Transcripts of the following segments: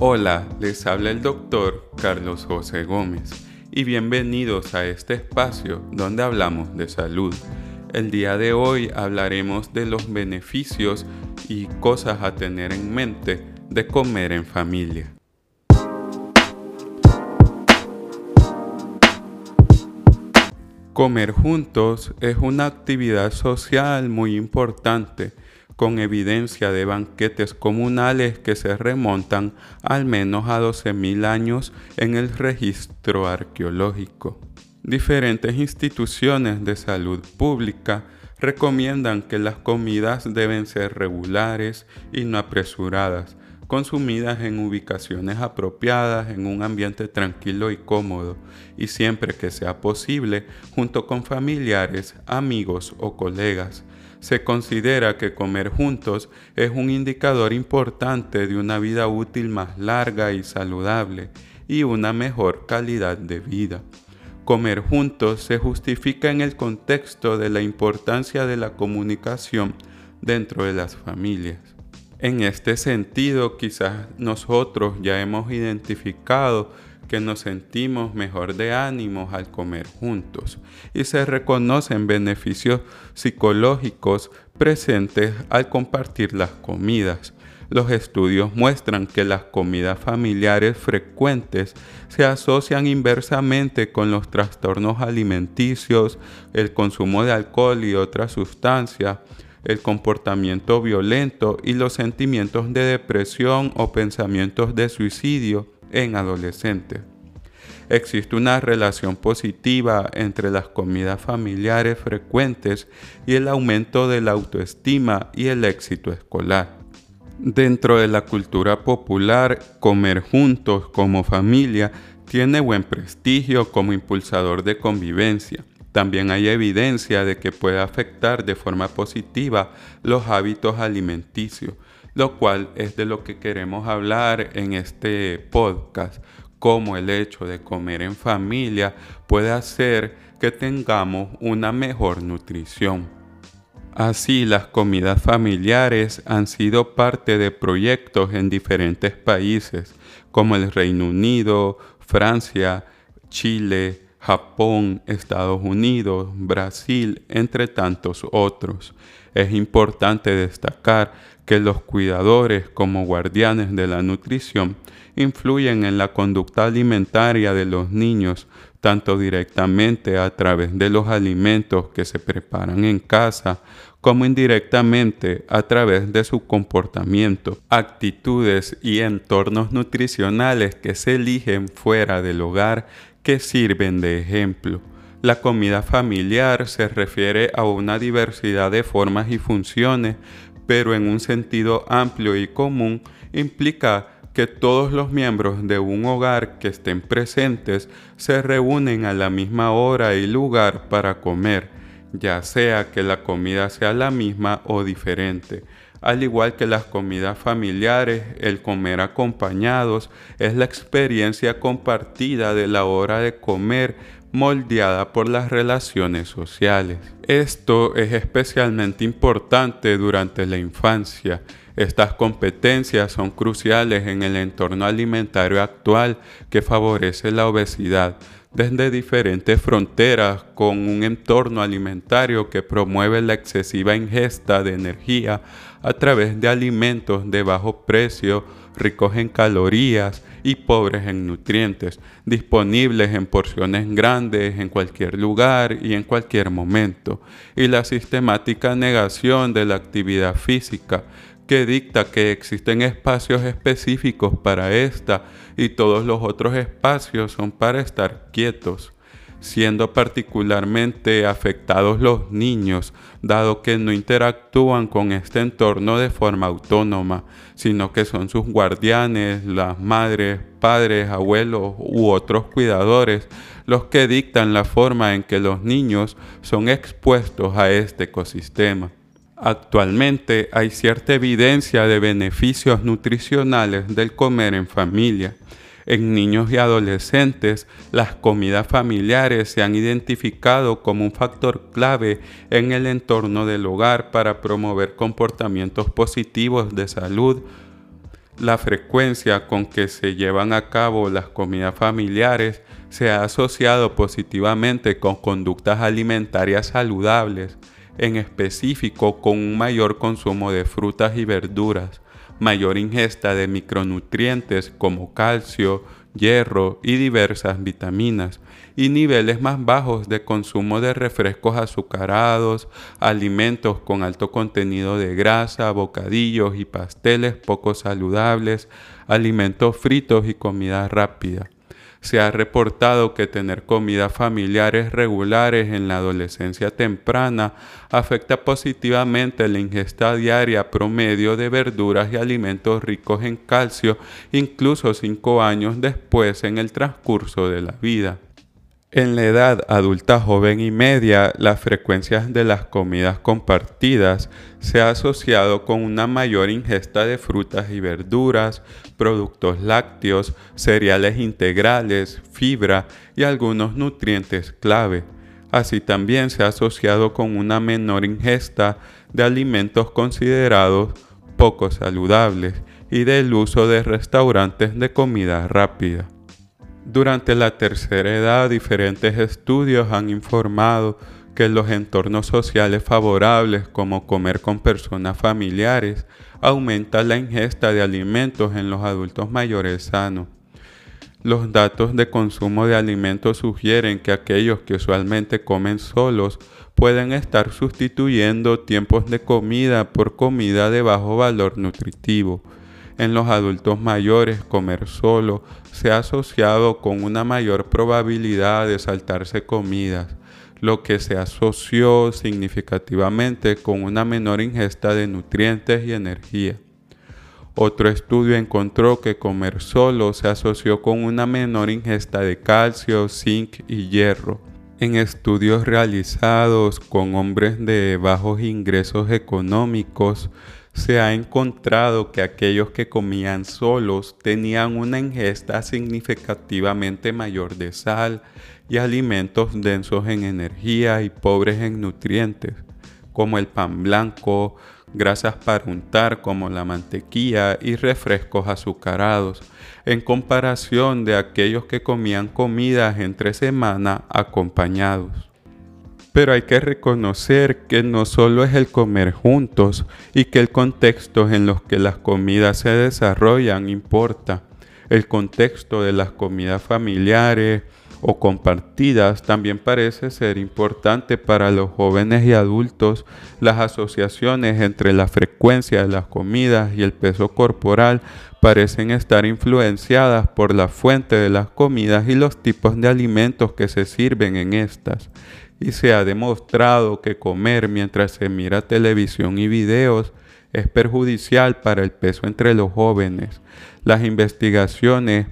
Hola, les habla el doctor Carlos José Gómez y bienvenidos a este espacio donde hablamos de salud. El día de hoy hablaremos de los beneficios y cosas a tener en mente de comer en familia. Comer juntos es una actividad social muy importante, con evidencia de banquetes comunales que se remontan al menos a 12.000 años en el registro arqueológico. Diferentes instituciones de salud pública recomiendan que las comidas deben ser regulares y no apresuradas, consumidas en ubicaciones apropiadas, en un ambiente tranquilo y cómodo, y siempre que sea posible, junto con familiares, amigos o colegas. Se considera que comer juntos es un indicador importante de una vida útil más larga y saludable y una mejor calidad de vida. Comer juntos se justifica en el contexto de la importancia de la comunicación dentro de las familias. En este sentido, quizás nosotros ya hemos identificado que nos sentimos mejor de ánimos al comer juntos y se reconocen beneficios psicológicos presentes al compartir las comidas. Los estudios muestran que las comidas familiares frecuentes se asocian inversamente con los trastornos alimenticios, el consumo de alcohol y otras sustancias, el comportamiento violento y los sentimientos de depresión o pensamientos de suicidio en adolescentes. Existe una relación positiva entre las comidas familiares frecuentes y el aumento de la autoestima y el éxito escolar. Dentro de la cultura popular, comer juntos como familia tiene buen prestigio como impulsador de convivencia. También hay evidencia de que puede afectar de forma positiva los hábitos alimenticios, lo cual es de lo que queremos hablar en este podcast, cómo el hecho de comer en familia puede hacer que tengamos una mejor nutrición. Así, las comidas familiares han sido parte de proyectos en diferentes países, como el Reino Unido, Francia, Chile, Japón, Estados Unidos, Brasil, entre tantos otros. Es importante destacar que los cuidadores como guardianes de la nutrición influyen en la conducta alimentaria de los niños, tanto directamente a través de los alimentos que se preparan en casa, como indirectamente a través de su comportamiento, actitudes y entornos nutricionales que se eligen fuera del hogar que sirven de ejemplo. La comida familiar se refiere a una diversidad de formas y funciones, pero en un sentido amplio y común implica que todos los miembros de un hogar que estén presentes se reúnen a la misma hora y lugar para comer, ya sea que la comida sea la misma o diferente. Al igual que las comidas familiares, el comer acompañados es la experiencia compartida de la hora de comer moldeada por las relaciones sociales. Esto es especialmente importante durante la infancia. Estas competencias son cruciales en el entorno alimentario actual que favorece la obesidad desde diferentes fronteras con un entorno alimentario que promueve la excesiva ingesta de energía a través de alimentos de bajo precio, ricos en calorías y pobres en nutrientes, disponibles en porciones grandes en cualquier lugar y en cualquier momento, y la sistemática negación de la actividad física que dicta que existen espacios específicos para esta y todos los otros espacios son para estar quietos, siendo particularmente afectados los niños, dado que no interactúan con este entorno de forma autónoma, sino que son sus guardianes, las madres, padres, abuelos u otros cuidadores los que dictan la forma en que los niños son expuestos a este ecosistema. Actualmente hay cierta evidencia de beneficios nutricionales del comer en familia. En niños y adolescentes, las comidas familiares se han identificado como un factor clave en el entorno del hogar para promover comportamientos positivos de salud. La frecuencia con que se llevan a cabo las comidas familiares se ha asociado positivamente con conductas alimentarias saludables, en específico con un mayor consumo de frutas y verduras, mayor ingesta de micronutrientes como calcio, hierro y diversas vitaminas, y niveles más bajos de consumo de refrescos azucarados, alimentos con alto contenido de grasa, bocadillos y pasteles poco saludables, alimentos fritos y comida rápida. Se ha reportado que tener comidas familiares regulares en la adolescencia temprana afecta positivamente la ingesta diaria promedio de verduras y alimentos ricos en calcio, incluso cinco años después en el transcurso de la vida. En la edad adulta joven y media, las frecuencias de las comidas compartidas se ha asociado con una mayor ingesta de frutas y verduras, productos lácteos, cereales integrales, fibra y algunos nutrientes clave. Así también se ha asociado con una menor ingesta de alimentos considerados poco saludables y del uso de restaurantes de comida rápida. Durante la tercera edad, diferentes estudios han informado que los entornos sociales favorables, como comer con personas familiares, aumentan la ingesta de alimentos en los adultos mayores sanos. Los datos de consumo de alimentos sugieren que aquellos que usualmente comen solos pueden estar sustituyendo tiempos de comida por comida de bajo valor nutritivo en los adultos mayores comer solo se ha asociado con una mayor probabilidad de saltarse comidas, lo que se asoció significativamente con una menor ingesta de nutrientes y energía. Otro estudio encontró que comer solo se asoció con una menor ingesta de calcio, zinc y hierro. En estudios realizados con hombres de bajos ingresos económicos, se ha encontrado que aquellos que comían solos tenían una ingesta significativamente mayor de sal y alimentos densos en energía y pobres en nutrientes, como el pan blanco, grasas para untar como la mantequilla y refrescos azucarados, en comparación de aquellos que comían comidas entre semana acompañados. Pero hay que reconocer que no solo es el comer juntos y que el contexto en los que las comidas se desarrollan importa. El contexto de las comidas familiares o compartidas también parece ser importante para los jóvenes y adultos. Las asociaciones entre la frecuencia de las comidas y el peso corporal parecen estar influenciadas por la fuente de las comidas y los tipos de alimentos que se sirven en estas y se ha demostrado que comer mientras se mira televisión y videos es perjudicial para el peso entre los jóvenes. Las investigaciones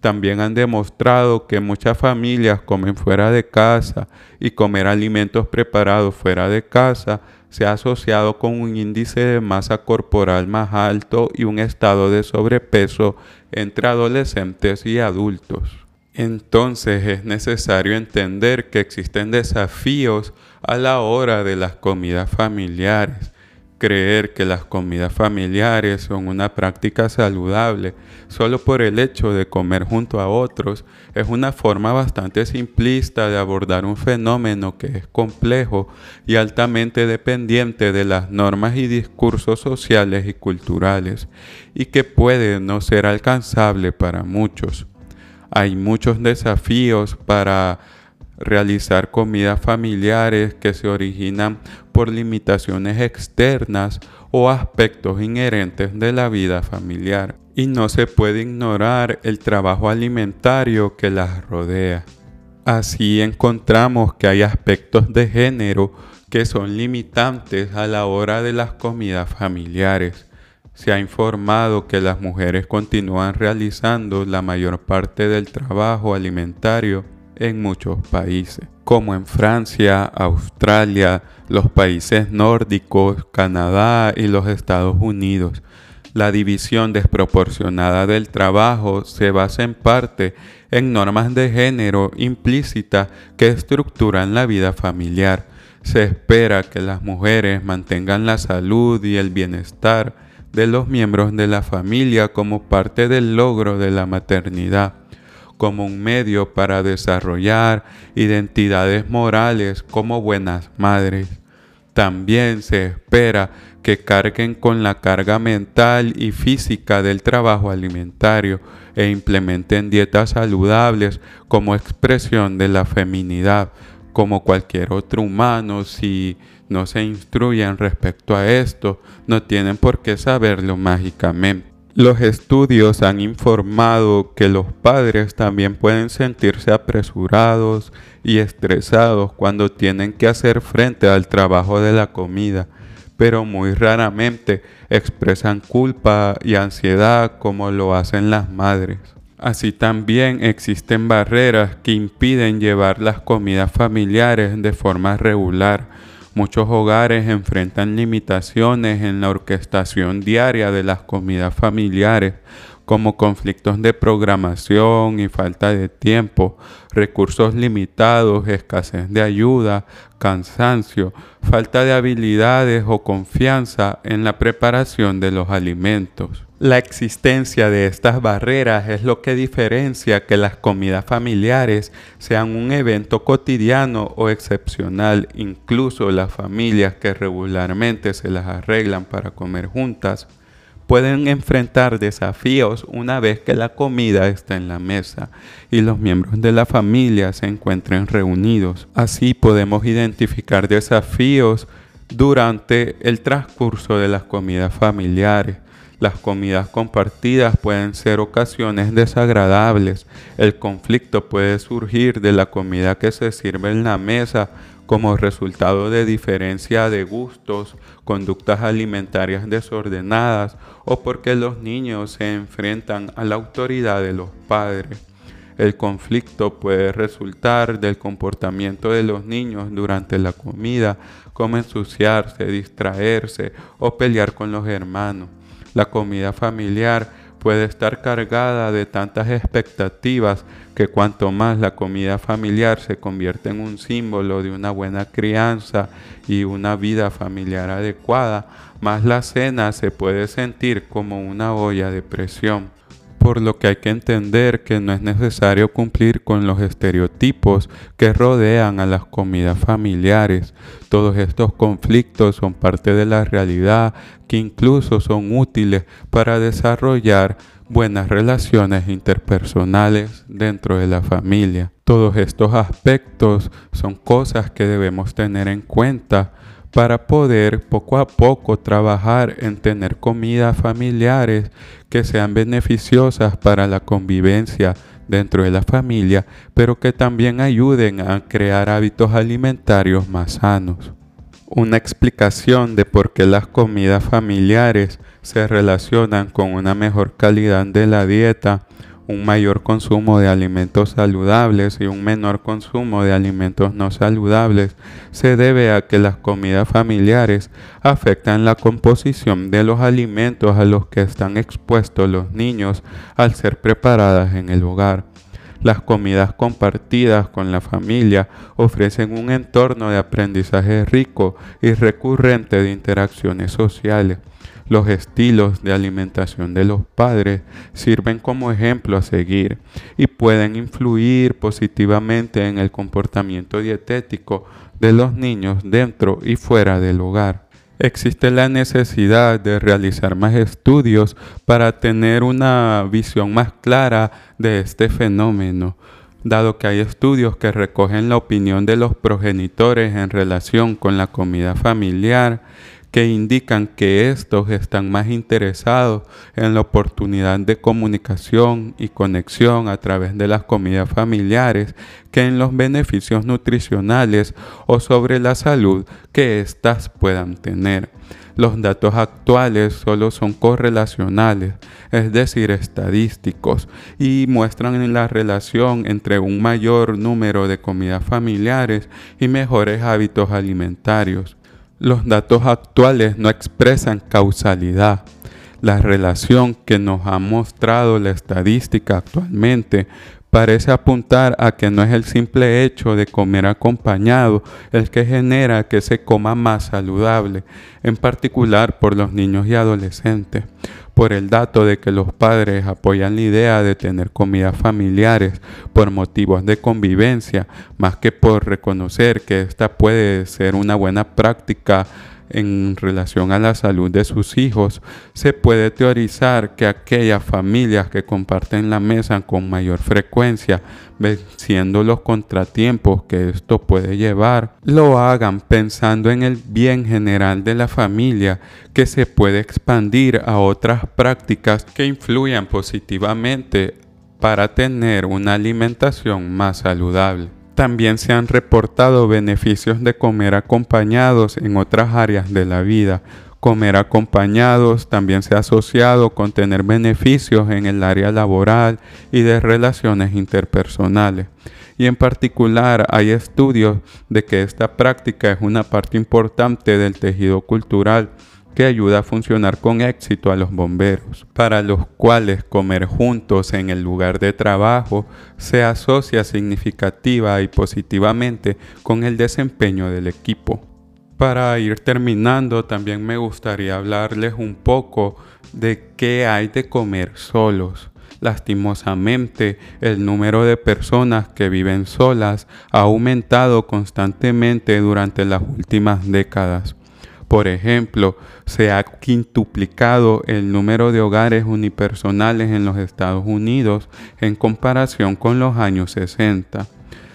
también han demostrado que muchas familias comen fuera de casa y comer alimentos preparados fuera de casa se ha asociado con un índice de masa corporal más alto y un estado de sobrepeso entre adolescentes y adultos. Entonces es necesario entender que existen desafíos a la hora de las comidas familiares. Creer que las comidas familiares son una práctica saludable solo por el hecho de comer junto a otros es una forma bastante simplista de abordar un fenómeno que es complejo y altamente dependiente de las normas y discursos sociales y culturales y que puede no ser alcanzable para muchos. Hay muchos desafíos para realizar comidas familiares que se originan por limitaciones externas o aspectos inherentes de la vida familiar. Y no se puede ignorar el trabajo alimentario que las rodea. Así encontramos que hay aspectos de género que son limitantes a la hora de las comidas familiares se ha informado que las mujeres continúan realizando la mayor parte del trabajo alimentario en muchos países, como en Francia, Australia, los países nórdicos, Canadá y los Estados Unidos. La división desproporcionada del trabajo se basa en parte en normas de género implícitas que estructuran la vida familiar. Se espera que las mujeres mantengan la salud y el bienestar de los miembros de la familia como parte del logro de la maternidad, como un medio para desarrollar identidades morales como buenas madres. También se espera que carguen con la carga mental y física del trabajo alimentario e implementen dietas saludables como expresión de la feminidad, como cualquier otro humano si no se instruyen respecto a esto, no tienen por qué saberlo mágicamente. Los estudios han informado que los padres también pueden sentirse apresurados y estresados cuando tienen que hacer frente al trabajo de la comida, pero muy raramente expresan culpa y ansiedad como lo hacen las madres. Así también existen barreras que impiden llevar las comidas familiares de forma regular, Muchos hogares enfrentan limitaciones en la orquestación diaria de las comidas familiares, como conflictos de programación y falta de tiempo, recursos limitados, escasez de ayuda, cansancio, falta de habilidades o confianza en la preparación de los alimentos. La existencia de estas barreras es lo que diferencia que las comidas familiares sean un evento cotidiano o excepcional. Incluso las familias que regularmente se las arreglan para comer juntas pueden enfrentar desafíos una vez que la comida está en la mesa y los miembros de la familia se encuentren reunidos. Así podemos identificar desafíos durante el transcurso de las comidas familiares las comidas compartidas pueden ser ocasiones desagradables. El conflicto puede surgir de la comida que se sirve en la mesa como resultado de diferencia de gustos, conductas alimentarias desordenadas o porque los niños se enfrentan a la autoridad de los padres. El conflicto puede resultar del comportamiento de los niños durante la comida, como ensuciarse, distraerse o pelear con los hermanos. La comida familiar puede estar cargada de tantas expectativas que cuanto más la comida familiar se convierte en un símbolo de una buena crianza y una vida familiar adecuada, más la cena se puede sentir como una olla de presión por lo que hay que entender que no es necesario cumplir con los estereotipos que rodean a las comidas familiares. Todos estos conflictos son parte de la realidad que incluso son útiles para desarrollar buenas relaciones interpersonales dentro de la familia. Todos estos aspectos son cosas que debemos tener en cuenta para poder poco a poco trabajar en tener comidas familiares que sean beneficiosas para la convivencia dentro de la familia, pero que también ayuden a crear hábitos alimentarios más sanos. Una explicación de por qué las comidas familiares se relacionan con una mejor calidad de la dieta un mayor consumo de alimentos saludables y un menor consumo de alimentos no saludables se debe a que las comidas familiares afectan la composición de los alimentos a los que están expuestos los niños al ser preparadas en el hogar. Las comidas compartidas con la familia ofrecen un entorno de aprendizaje rico y recurrente de interacciones sociales los estilos de alimentación de los padres sirven como ejemplo a seguir y pueden influir positivamente en el comportamiento dietético de los niños dentro y fuera del hogar. Existe la necesidad de realizar más estudios para tener una visión más clara de este fenómeno, dado que hay estudios que recogen la opinión de los progenitores en relación con la comida familiar que indican que estos están más interesados en la oportunidad de comunicación y conexión a través de las comidas familiares que en los beneficios nutricionales o sobre la salud que éstas puedan tener. Los datos actuales solo son correlacionales, es decir, estadísticos, y muestran la relación entre un mayor número de comidas familiares y mejores hábitos alimentarios. Los datos actuales no expresan causalidad. La relación que nos ha mostrado la estadística actualmente parece apuntar a que no es el simple hecho de comer acompañado el que genera que se coma más saludable, en particular por los niños y adolescentes, por el dato de que los padres apoyan la idea de tener comidas familiares por motivos de convivencia, más que por reconocer que esta puede ser una buena práctica en relación a la salud de sus hijos, se puede teorizar que aquellas familias que comparten la mesa con mayor frecuencia, venciendo los contratiempos que esto puede llevar, lo hagan pensando en el bien general de la familia que se puede expandir a otras prácticas que influyan positivamente para tener una alimentación más saludable. También se han reportado beneficios de comer acompañados en otras áreas de la vida. Comer acompañados también se ha asociado con tener beneficios en el área laboral y de relaciones interpersonales. Y en particular hay estudios de que esta práctica es una parte importante del tejido cultural que ayuda a funcionar con éxito a los bomberos, para los cuales comer juntos en el lugar de trabajo se asocia significativa y positivamente con el desempeño del equipo. Para ir terminando, también me gustaría hablarles un poco de qué hay de comer solos. Lastimosamente, el número de personas que viven solas ha aumentado constantemente durante las últimas décadas. Por ejemplo, se ha quintuplicado el número de hogares unipersonales en los Estados Unidos en comparación con los años 60.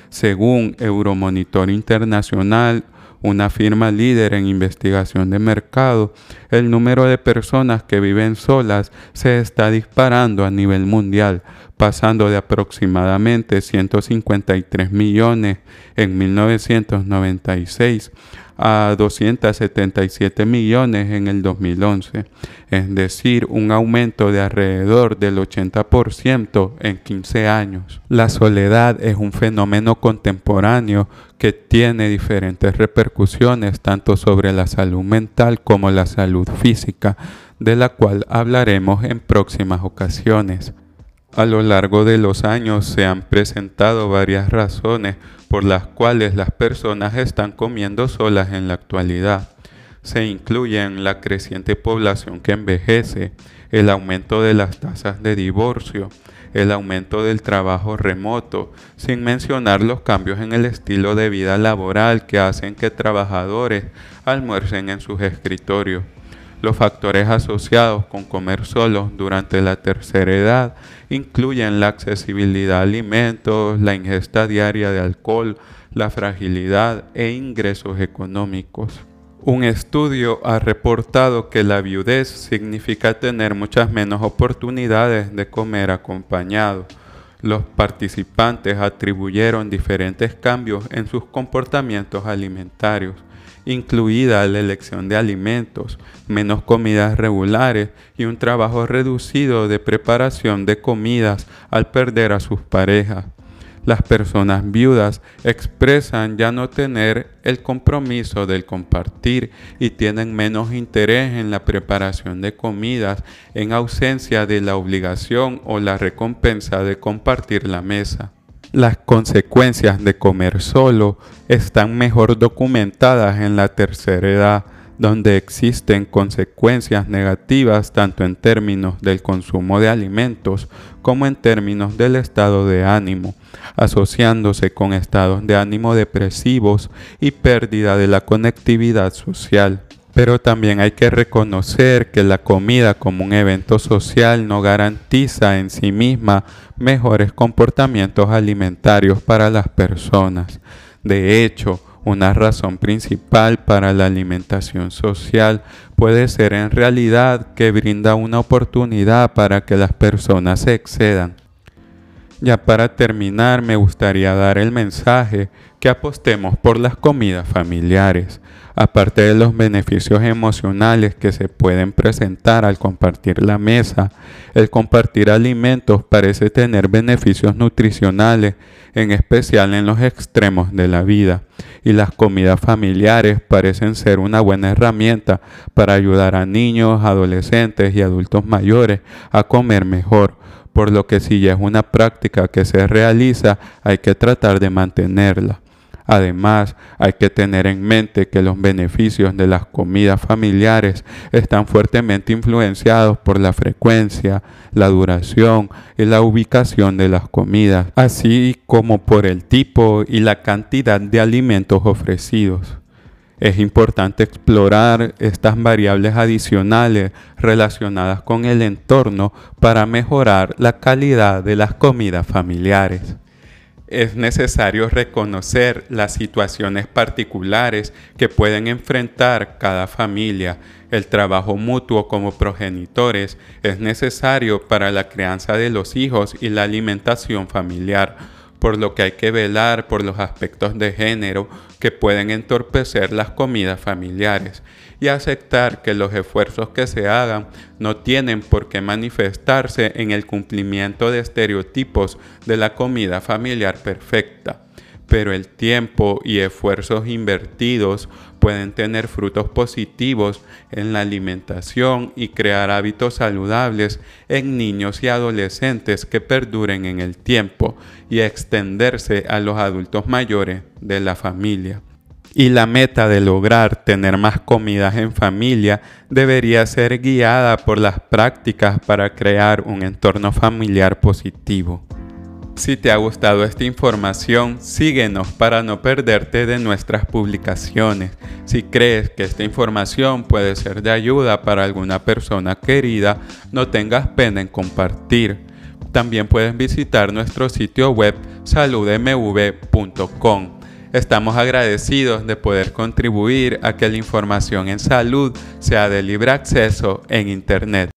Según Euromonitor Internacional, una firma líder en investigación de mercado, el número de personas que viven solas se está disparando a nivel mundial, pasando de aproximadamente 153 millones en 1996 a 277 millones en el 2011, es decir, un aumento de alrededor del 80% en 15 años. La soledad es un fenómeno contemporáneo que tiene diferentes repercusiones tanto sobre la salud mental como la salud física, de la cual hablaremos en próximas ocasiones. A lo largo de los años se han presentado varias razones por las cuales las personas están comiendo solas en la actualidad. Se incluyen la creciente población que envejece, el aumento de las tasas de divorcio, el aumento del trabajo remoto, sin mencionar los cambios en el estilo de vida laboral que hacen que trabajadores almuercen en sus escritorios. Los factores asociados con comer solos durante la tercera edad incluyen la accesibilidad a alimentos, la ingesta diaria de alcohol, la fragilidad e ingresos económicos. Un estudio ha reportado que la viudez significa tener muchas menos oportunidades de comer acompañado. Los participantes atribuyeron diferentes cambios en sus comportamientos alimentarios incluida la elección de alimentos, menos comidas regulares y un trabajo reducido de preparación de comidas al perder a sus parejas. Las personas viudas expresan ya no tener el compromiso del compartir y tienen menos interés en la preparación de comidas en ausencia de la obligación o la recompensa de compartir la mesa. Las consecuencias de comer solo están mejor documentadas en la tercera edad, donde existen consecuencias negativas tanto en términos del consumo de alimentos como en términos del estado de ánimo, asociándose con estados de ánimo depresivos y pérdida de la conectividad social. Pero también hay que reconocer que la comida como un evento social no garantiza en sí misma mejores comportamientos alimentarios para las personas. De hecho, una razón principal para la alimentación social puede ser en realidad que brinda una oportunidad para que las personas se excedan. Ya para terminar, me gustaría dar el mensaje que apostemos por las comidas familiares aparte de los beneficios emocionales que se pueden presentar al compartir la mesa, el compartir alimentos parece tener beneficios nutricionales, en especial en los extremos de la vida, y las comidas familiares parecen ser una buena herramienta para ayudar a niños, adolescentes y adultos mayores a comer mejor por lo que si ya es una práctica que se realiza, hay que tratar de mantenerla. Además, hay que tener en mente que los beneficios de las comidas familiares están fuertemente influenciados por la frecuencia, la duración y la ubicación de las comidas, así como por el tipo y la cantidad de alimentos ofrecidos. Es importante explorar estas variables adicionales relacionadas con el entorno para mejorar la calidad de las comidas familiares es necesario reconocer las situaciones particulares que pueden enfrentar cada familia. El trabajo mutuo como progenitores es necesario para la crianza de los hijos y la alimentación familiar por lo que hay que velar por los aspectos de género que pueden entorpecer las comidas familiares y aceptar que los esfuerzos que se hagan no tienen por qué manifestarse en el cumplimiento de estereotipos de la comida familiar perfecta. Pero el tiempo y esfuerzos invertidos pueden tener frutos positivos en la alimentación y crear hábitos saludables en niños y adolescentes que perduren en el tiempo y extenderse a los adultos mayores de la familia. Y la meta de lograr tener más comidas en familia debería ser guiada por las prácticas para crear un entorno familiar positivo. Si te ha gustado esta información, síguenos para no perderte de nuestras publicaciones. Si crees que esta información puede ser de ayuda para alguna persona querida, no tengas pena en compartir. También puedes visitar nuestro sitio web saludmv.com. Estamos agradecidos de poder contribuir a que la información en salud sea de libre acceso en Internet.